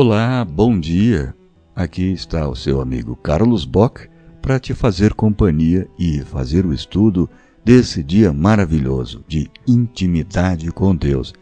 Olá, bom dia. Aqui está o seu amigo Carlos Bock para te fazer companhia e fazer o estudo desse dia maravilhoso de intimidade com Deus.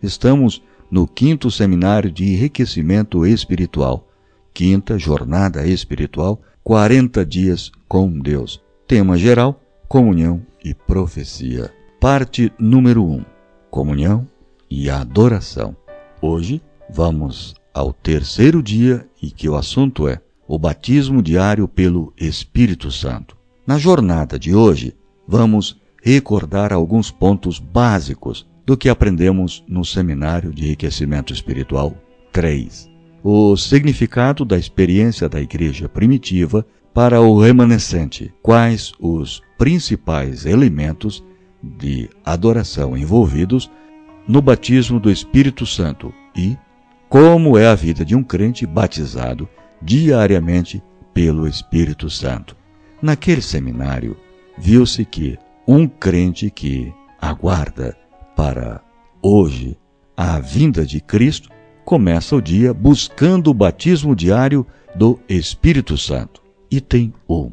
Estamos no quinto seminário de enriquecimento espiritual, quinta jornada espiritual, 40 dias com Deus. Tema geral: comunhão e profecia. Parte número 1: um, comunhão e adoração. Hoje vamos ao terceiro dia e que o assunto é o batismo diário pelo Espírito Santo. Na jornada de hoje, vamos recordar alguns pontos básicos do que aprendemos no Seminário de Enriquecimento Espiritual 3. O significado da experiência da igreja primitiva para o remanescente, quais os principais elementos de adoração envolvidos no batismo do Espírito Santo e como é a vida de um crente batizado diariamente pelo Espírito Santo. Naquele seminário, viu-se que um crente que aguarda para hoje a vinda de Cristo começa o dia buscando o batismo diário do Espírito Santo. Item 1.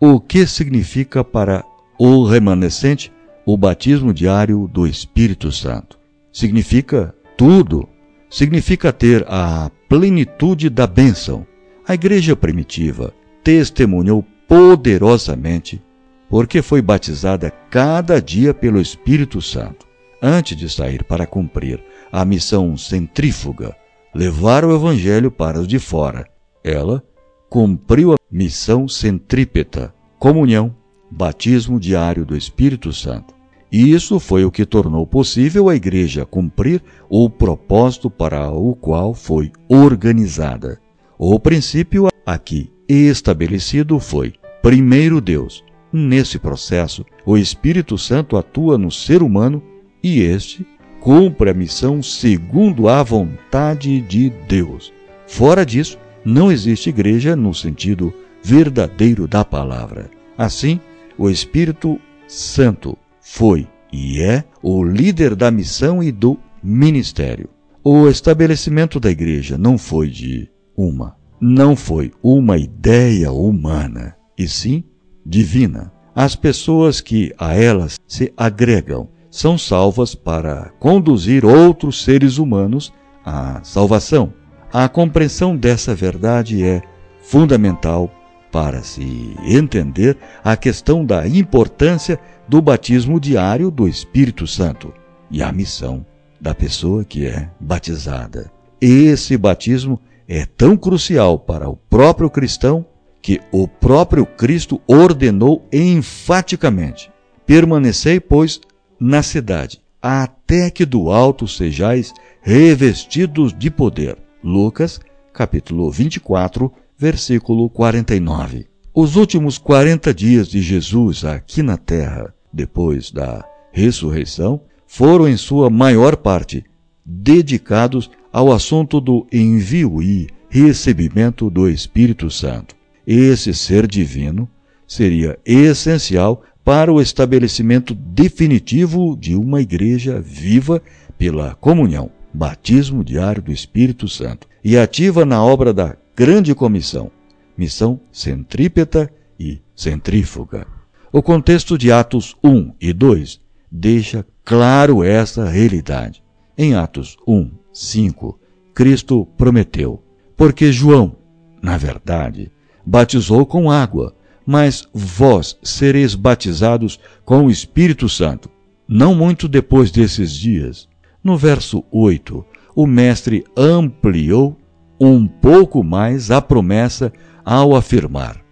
O que significa para o remanescente o batismo diário do Espírito Santo? Significa tudo. Significa ter a plenitude da bênção. A igreja primitiva testemunhou poderosamente porque foi batizada cada dia pelo Espírito Santo. Antes de sair para cumprir a missão centrífuga, levar o Evangelho para os de fora, ela cumpriu a missão centrípeta, comunhão, batismo diário do Espírito Santo. E isso foi o que tornou possível a Igreja cumprir o propósito para o qual foi organizada. O princípio aqui estabelecido foi: primeiro Deus. Nesse processo, o Espírito Santo atua no ser humano e este cumpre a missão segundo a vontade de Deus. Fora disso, não existe igreja no sentido verdadeiro da palavra. Assim, o Espírito Santo foi e é o líder da missão e do ministério. O estabelecimento da igreja não foi de uma, não foi uma ideia humana, e sim divina. As pessoas que a elas se agregam são salvas para conduzir outros seres humanos à salvação. A compreensão dessa verdade é fundamental para se entender a questão da importância do batismo diário do Espírito Santo e a missão da pessoa que é batizada. Esse batismo é tão crucial para o próprio cristão que o próprio Cristo ordenou enfaticamente: permanecei, pois, na cidade, até que do alto sejais revestidos de poder. Lucas, capítulo 24, versículo 49. Os últimos 40 dias de Jesus aqui na terra, depois da ressurreição, foram em sua maior parte dedicados ao assunto do envio e recebimento do Espírito Santo. Esse ser divino seria essencial para o estabelecimento definitivo de uma igreja viva pela comunhão, batismo diário do Espírito Santo e ativa na obra da grande comissão, missão centrípeta e centrífuga. O contexto de Atos 1 e 2 deixa claro essa realidade. Em Atos 1, 5, Cristo prometeu: Porque João, na verdade, batizou com água, mas vós sereis batizados com o Espírito Santo. Não muito depois desses dias. No verso 8, o Mestre ampliou um pouco mais a promessa ao afirmar: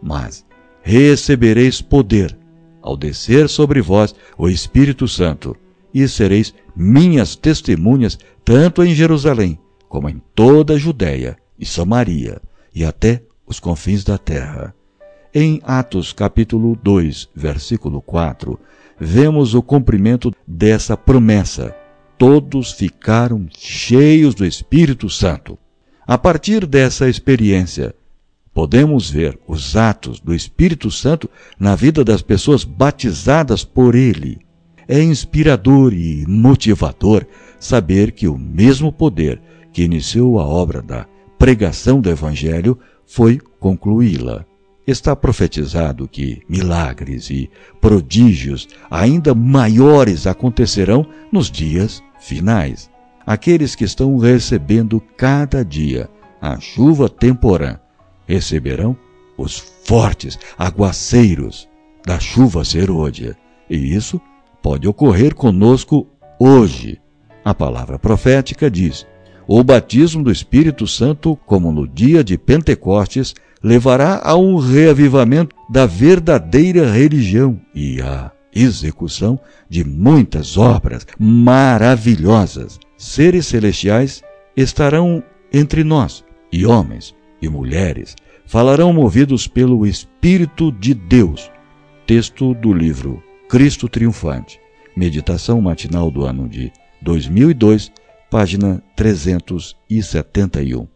Mas recebereis poder ao descer sobre vós o Espírito Santo, e sereis minhas testemunhas tanto em Jerusalém como em toda a Judéia e Samaria e até os confins da terra. Em Atos capítulo 2, versículo 4, vemos o cumprimento dessa promessa. Todos ficaram cheios do Espírito Santo. A partir dessa experiência, podemos ver os atos do Espírito Santo na vida das pessoas batizadas por ele. É inspirador e motivador saber que o mesmo poder que iniciou a obra da pregação do Evangelho foi concluí-la. Está profetizado que milagres e prodígios ainda maiores acontecerão nos dias finais. Aqueles que estão recebendo cada dia a chuva temporã receberão os fortes aguaceiros da chuva serôdia. E isso pode ocorrer conosco hoje. A palavra profética diz: o batismo do Espírito Santo, como no dia de Pentecostes, levará a um reavivamento da verdadeira religião e à execução de muitas obras maravilhosas. Seres celestiais estarão entre nós, e homens e mulheres falarão movidos pelo Espírito de Deus. Texto do livro Cristo Triunfante. Meditação matinal do ano de 2002 página 371.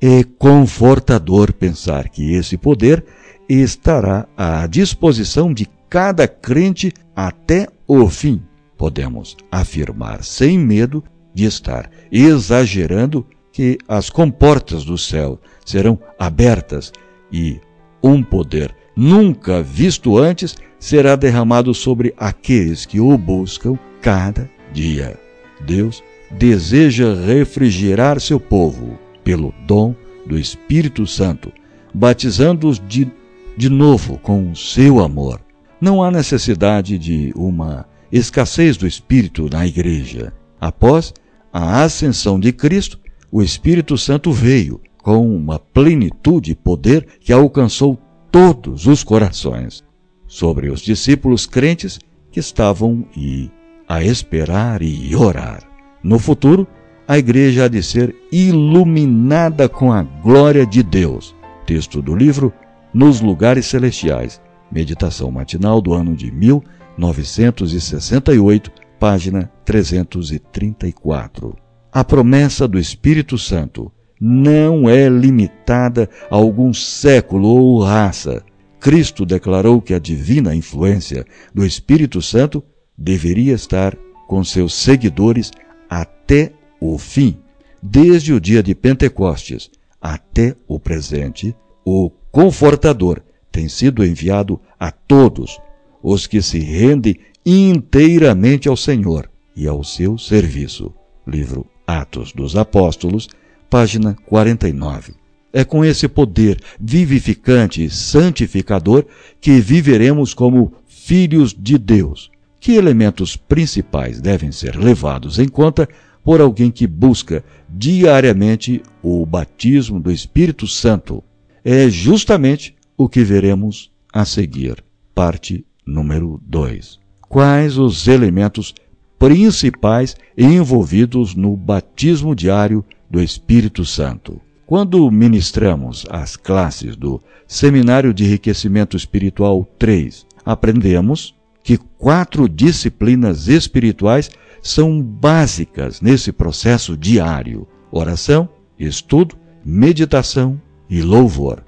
É confortador pensar que esse poder estará à disposição de cada crente até o fim. Podemos afirmar sem medo de estar exagerando que as comportas do céu serão abertas e um poder nunca visto antes será derramado sobre aqueles que o buscam cada dia. Deus deseja refrigerar seu povo pelo dom do Espírito Santo, batizando-os de, de novo com seu amor. Não há necessidade de uma escassez do Espírito na igreja. Após a ascensão de Cristo, o Espírito Santo veio com uma plenitude e poder que alcançou todos os corações sobre os discípulos crentes que estavam e a esperar e orar. No futuro, a igreja há de ser iluminada com a glória de Deus. Texto do livro Nos Lugares Celestiais. Meditação matinal do ano de 1968, página 334. A promessa do Espírito Santo não é limitada a algum século ou raça. Cristo declarou que a divina influência do Espírito Santo deveria estar com seus seguidores até o fim, desde o dia de Pentecostes até o presente, o Confortador tem sido enviado a todos os que se rendem inteiramente ao Senhor e ao seu serviço. Livro Atos dos Apóstolos, página 49. É com esse poder vivificante e santificador que viveremos como filhos de Deus que elementos principais devem ser levados em conta por alguém que busca diariamente o batismo do Espírito Santo? É justamente o que veremos a seguir. Parte número 2. Quais os elementos principais envolvidos no batismo diário do Espírito Santo? Quando ministramos as classes do Seminário de Enriquecimento Espiritual 3, aprendemos que quatro disciplinas espirituais são básicas nesse processo diário: oração, estudo, meditação e louvor.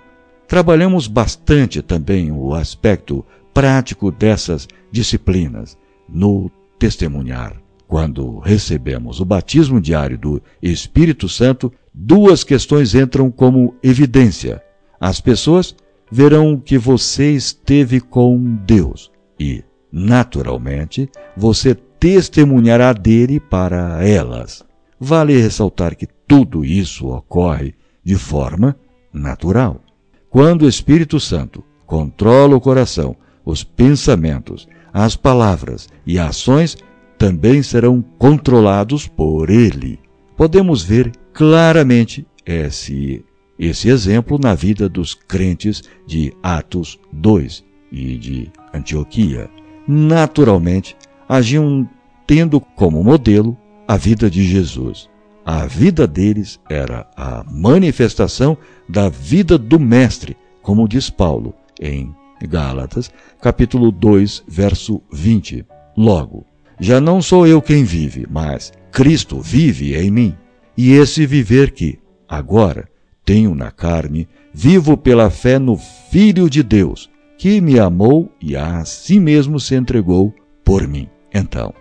Trabalhamos bastante também o aspecto prático dessas disciplinas no testemunhar. Quando recebemos o batismo diário do Espírito Santo, duas questões entram como evidência. As pessoas verão que você esteve com Deus e naturalmente, você testemunhará dele para elas. Vale ressaltar que tudo isso ocorre de forma natural. Quando o Espírito Santo controla o coração, os pensamentos, as palavras e ações também serão controlados por ele. Podemos ver claramente esse, esse exemplo na vida dos crentes de Atos 2 e de Antioquia naturalmente agiam tendo como modelo a vida de Jesus. A vida deles era a manifestação da vida do Mestre, como diz Paulo em Gálatas, capítulo 2, verso 20. Logo, já não sou eu quem vive, mas Cristo vive em mim. E esse viver que, agora, tenho na carne, vivo pela fé no Filho de Deus, que me amou e a si mesmo se entregou por mim. Então,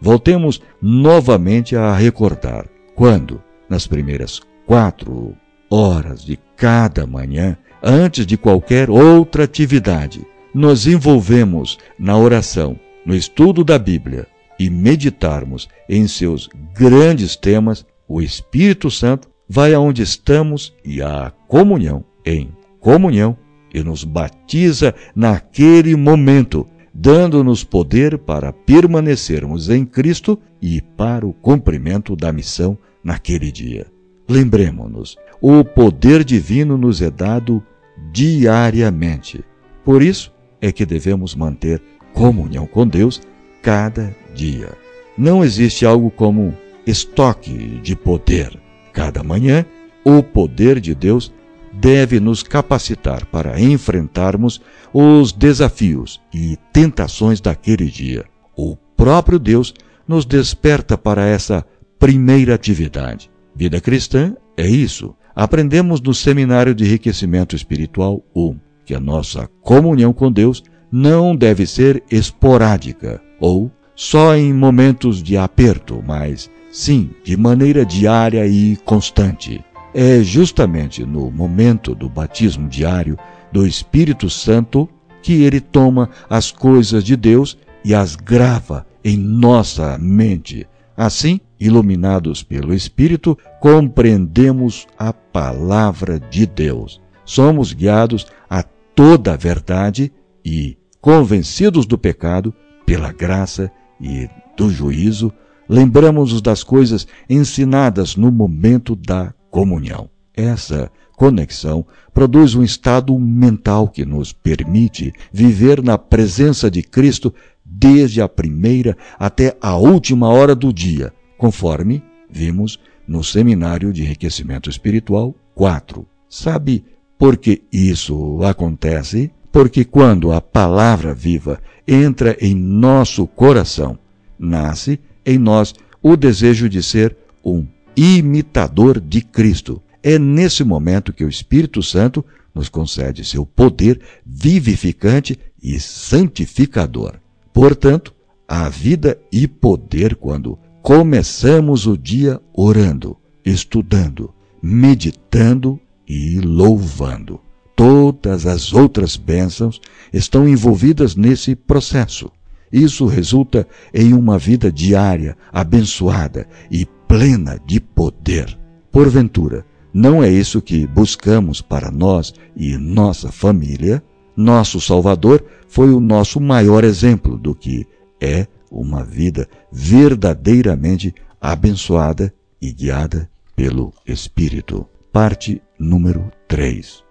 voltemos novamente a recordar quando nas primeiras quatro horas de cada manhã, antes de qualquer outra atividade, nos envolvemos na oração, no estudo da Bíblia e meditarmos em seus grandes temas, o Espírito Santo vai aonde estamos e a comunhão em comunhão e nos batiza naquele momento, dando-nos poder para permanecermos em Cristo e para o cumprimento da missão naquele dia. Lembremos-nos, o poder divino nos é dado diariamente. Por isso é que devemos manter comunhão com Deus cada dia. Não existe algo como estoque de poder. Cada manhã, o poder de Deus deve nos capacitar para enfrentarmos os desafios e tentações daquele dia. O próprio Deus nos desperta para essa primeira atividade. Vida cristã é isso. Aprendemos no Seminário de Enriquecimento Espiritual 1 que a nossa comunhão com Deus não deve ser esporádica ou só em momentos de aperto, mas sim de maneira diária e constante. É justamente no momento do batismo diário do Espírito Santo que ele toma as coisas de Deus e as grava em nossa mente. Assim, iluminados pelo Espírito, compreendemos a palavra de Deus. Somos guiados a toda a verdade e, convencidos do pecado, pela graça e do juízo, lembramos-nos das coisas ensinadas no momento da comunhão. Essa conexão produz um estado mental que nos permite viver na presença de Cristo desde a primeira até a última hora do dia, conforme vimos no Seminário de Enriquecimento Espiritual 4. Sabe por que isso acontece? Porque quando a palavra viva entra em nosso coração, nasce em nós o desejo de ser um imitador de Cristo. É nesse momento que o Espírito Santo nos concede seu poder vivificante e santificador. Portanto, há vida e poder quando começamos o dia orando, estudando, meditando e louvando. Todas as outras bênçãos estão envolvidas nesse processo. Isso resulta em uma vida diária, abençoada e plena de poder. Porventura, não é isso que buscamos para nós e nossa família? Nosso Salvador foi o nosso maior exemplo do que é uma vida verdadeiramente abençoada e guiada pelo Espírito. Parte número 3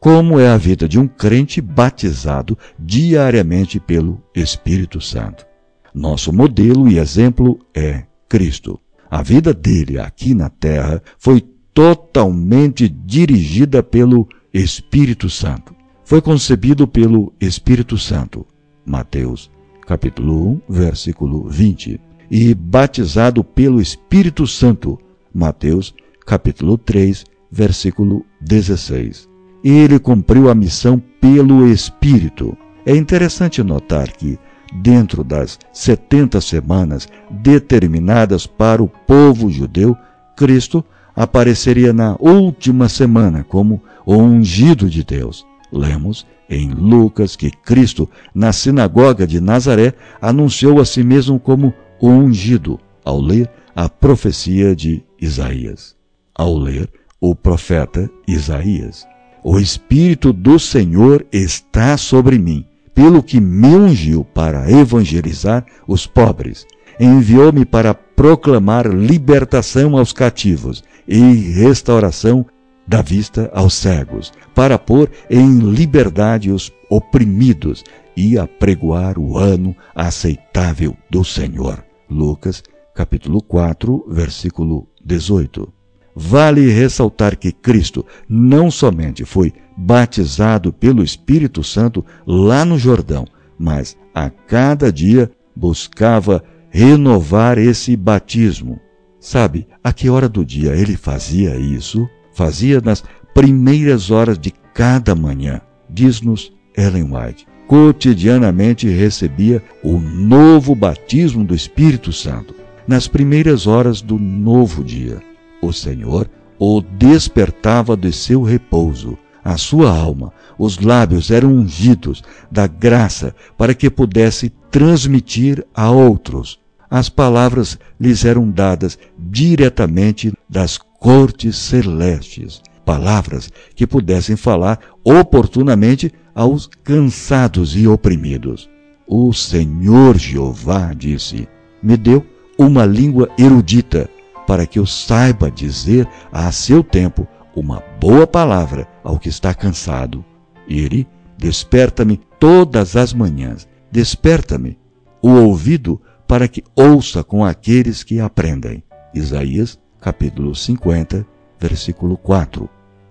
como é a vida de um crente batizado diariamente pelo Espírito Santo. Nosso modelo e exemplo é Cristo. A vida dele aqui na terra foi totalmente dirigida pelo Espírito Santo. Foi concebido pelo Espírito Santo. Mateus, capítulo 1, versículo 20. E batizado pelo Espírito Santo. Mateus, capítulo 3, versículo 16 ele cumpriu a missão pelo Espírito. É interessante notar que, dentro das 70 semanas determinadas para o povo judeu, Cristo apareceria na última semana como o ungido de Deus. Lemos em Lucas que Cristo, na sinagoga de Nazaré, anunciou a si mesmo como o ungido, ao ler a profecia de Isaías. Ao ler o profeta Isaías. O Espírito do Senhor está sobre mim, pelo que me ungiu para evangelizar os pobres. Enviou-me para proclamar libertação aos cativos e restauração da vista aos cegos, para pôr em liberdade os oprimidos e apregoar o ano aceitável do Senhor. Lucas, capítulo 4, versículo 18. Vale ressaltar que Cristo não somente foi batizado pelo Espírito Santo lá no Jordão, mas a cada dia buscava renovar esse batismo. Sabe a que hora do dia ele fazia isso? Fazia nas primeiras horas de cada manhã, diz-nos Ellen White. Cotidianamente recebia o novo batismo do Espírito Santo, nas primeiras horas do novo dia o Senhor o despertava de seu repouso. A sua alma, os lábios eram ungidos da graça para que pudesse transmitir a outros. As palavras lhes eram dadas diretamente das cortes celestes, palavras que pudessem falar oportunamente aos cansados e oprimidos. O Senhor Jeová disse: Me deu uma língua erudita para que eu saiba dizer a seu tempo uma boa palavra ao que está cansado. Ele desperta-me todas as manhãs, desperta-me o ouvido para que ouça com aqueles que aprendem. Isaías, capítulo 50, versículo 4.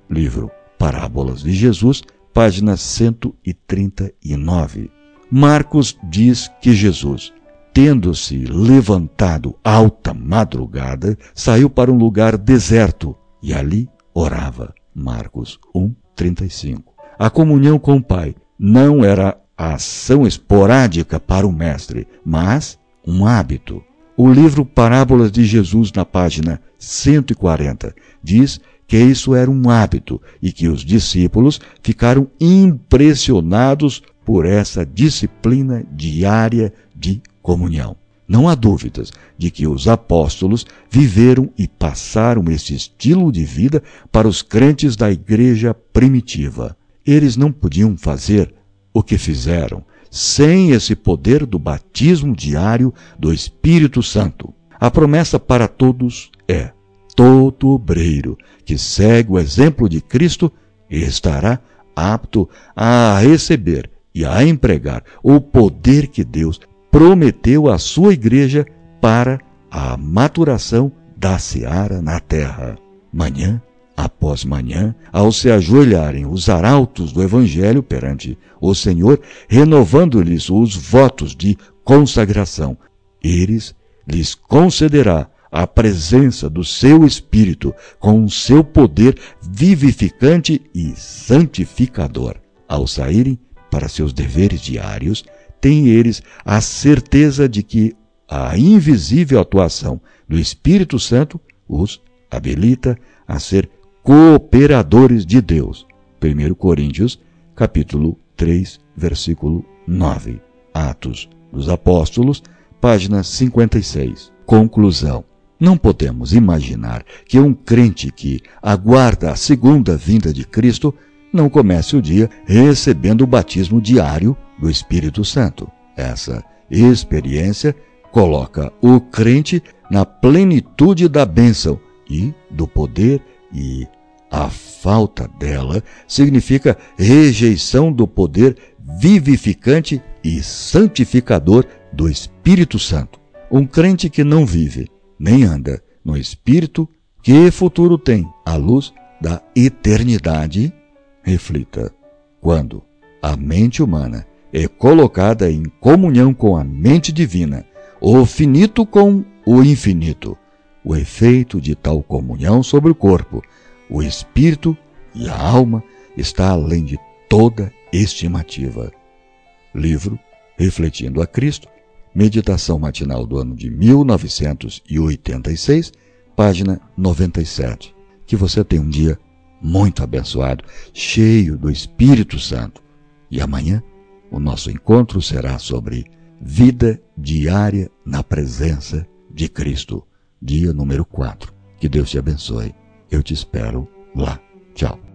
Livro Parábolas de Jesus, página 139. Marcos diz que Jesus tendo-se levantado alta madrugada, saiu para um lugar deserto e ali orava. Marcos 1, 35. A comunhão com o Pai não era a ação esporádica para o Mestre, mas um hábito. O livro Parábolas de Jesus, na página 140, diz que isso era um hábito e que os discípulos ficaram impressionados por essa disciplina diária de comunhão. Não há dúvidas de que os apóstolos viveram e passaram esse estilo de vida para os crentes da igreja primitiva. Eles não podiam fazer o que fizeram sem esse poder do batismo diário do Espírito Santo. A promessa para todos é: todo obreiro que segue o exemplo de Cristo estará apto a receber e a empregar o poder que Deus prometeu à sua igreja para a maturação da seara na terra. Manhã após manhã, ao se ajoelharem os arautos do Evangelho perante o Senhor, renovando-lhes os votos de consagração, eles lhes concederá a presença do seu Espírito com o seu poder vivificante e santificador. Ao saírem para seus deveres diários, têm eles a certeza de que a invisível atuação do Espírito Santo os habilita a ser cooperadores de Deus. 1 Coríntios, capítulo 3, versículo 9. Atos dos Apóstolos, página 56. Conclusão. Não podemos imaginar que um crente que aguarda a segunda vinda de Cristo não comece o dia recebendo o batismo diário do Espírito Santo. Essa experiência coloca o crente na plenitude da bênção e do poder e a falta dela significa rejeição do poder vivificante e santificador do Espírito Santo. Um crente que não vive nem anda no Espírito, que futuro tem à luz da eternidade? Reflita. Quando a mente humana é colocada em comunhão com a mente divina, o finito com o infinito. O efeito de tal comunhão sobre o corpo, o espírito e a alma está além de toda estimativa. Livro Refletindo a Cristo, meditação matinal do ano de 1986, página 97. Que você tenha um dia muito abençoado, cheio do Espírito Santo. E amanhã o nosso encontro será sobre vida diária na presença de Cristo, dia número 4. Que Deus te abençoe. Eu te espero lá. Tchau.